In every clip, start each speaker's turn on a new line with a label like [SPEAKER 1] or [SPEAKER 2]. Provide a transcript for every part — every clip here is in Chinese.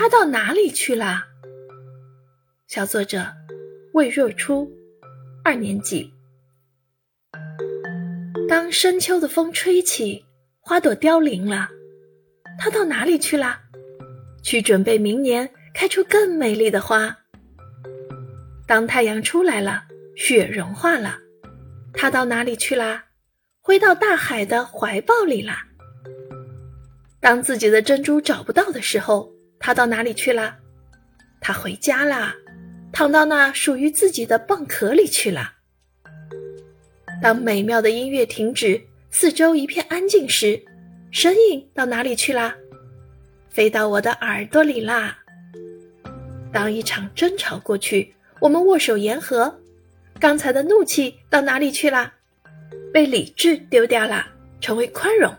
[SPEAKER 1] 他到哪里去了？小作者魏若初，二年级。当深秋的风吹起，花朵凋零了，它到哪里去了？去准备明年开出更美丽的花。当太阳出来了，雪融化了，它到哪里去啦？回到大海的怀抱里啦。当自己的珍珠找不到的时候，它到哪里去了？它回家啦。躺到那属于自己的蚌壳里去了。当美妙的音乐停止，四周一片安静时，声音到哪里去啦？飞到我的耳朵里啦。当一场争吵过去，我们握手言和，刚才的怒气到哪里去啦？被理智丢掉了，成为宽容。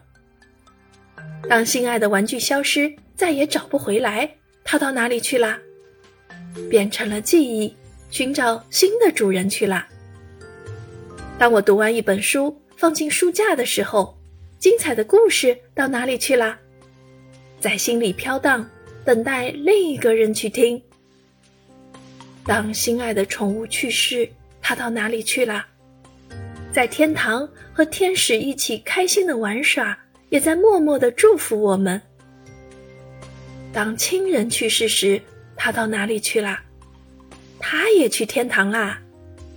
[SPEAKER 1] 当心爱的玩具消失，再也找不回来，它到哪里去啦？变成了记忆，寻找新的主人去啦。当我读完一本书，放进书架的时候，精彩的故事到哪里去啦？在心里飘荡，等待另一个人去听。当心爱的宠物去世，它到哪里去啦？在天堂和天使一起开心的玩耍，也在默默的祝福我们。当亲人去世时，他到哪里去了？他也去天堂啦，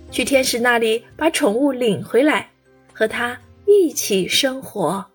[SPEAKER 1] 去天使那里把宠物领回来，和他一起生活。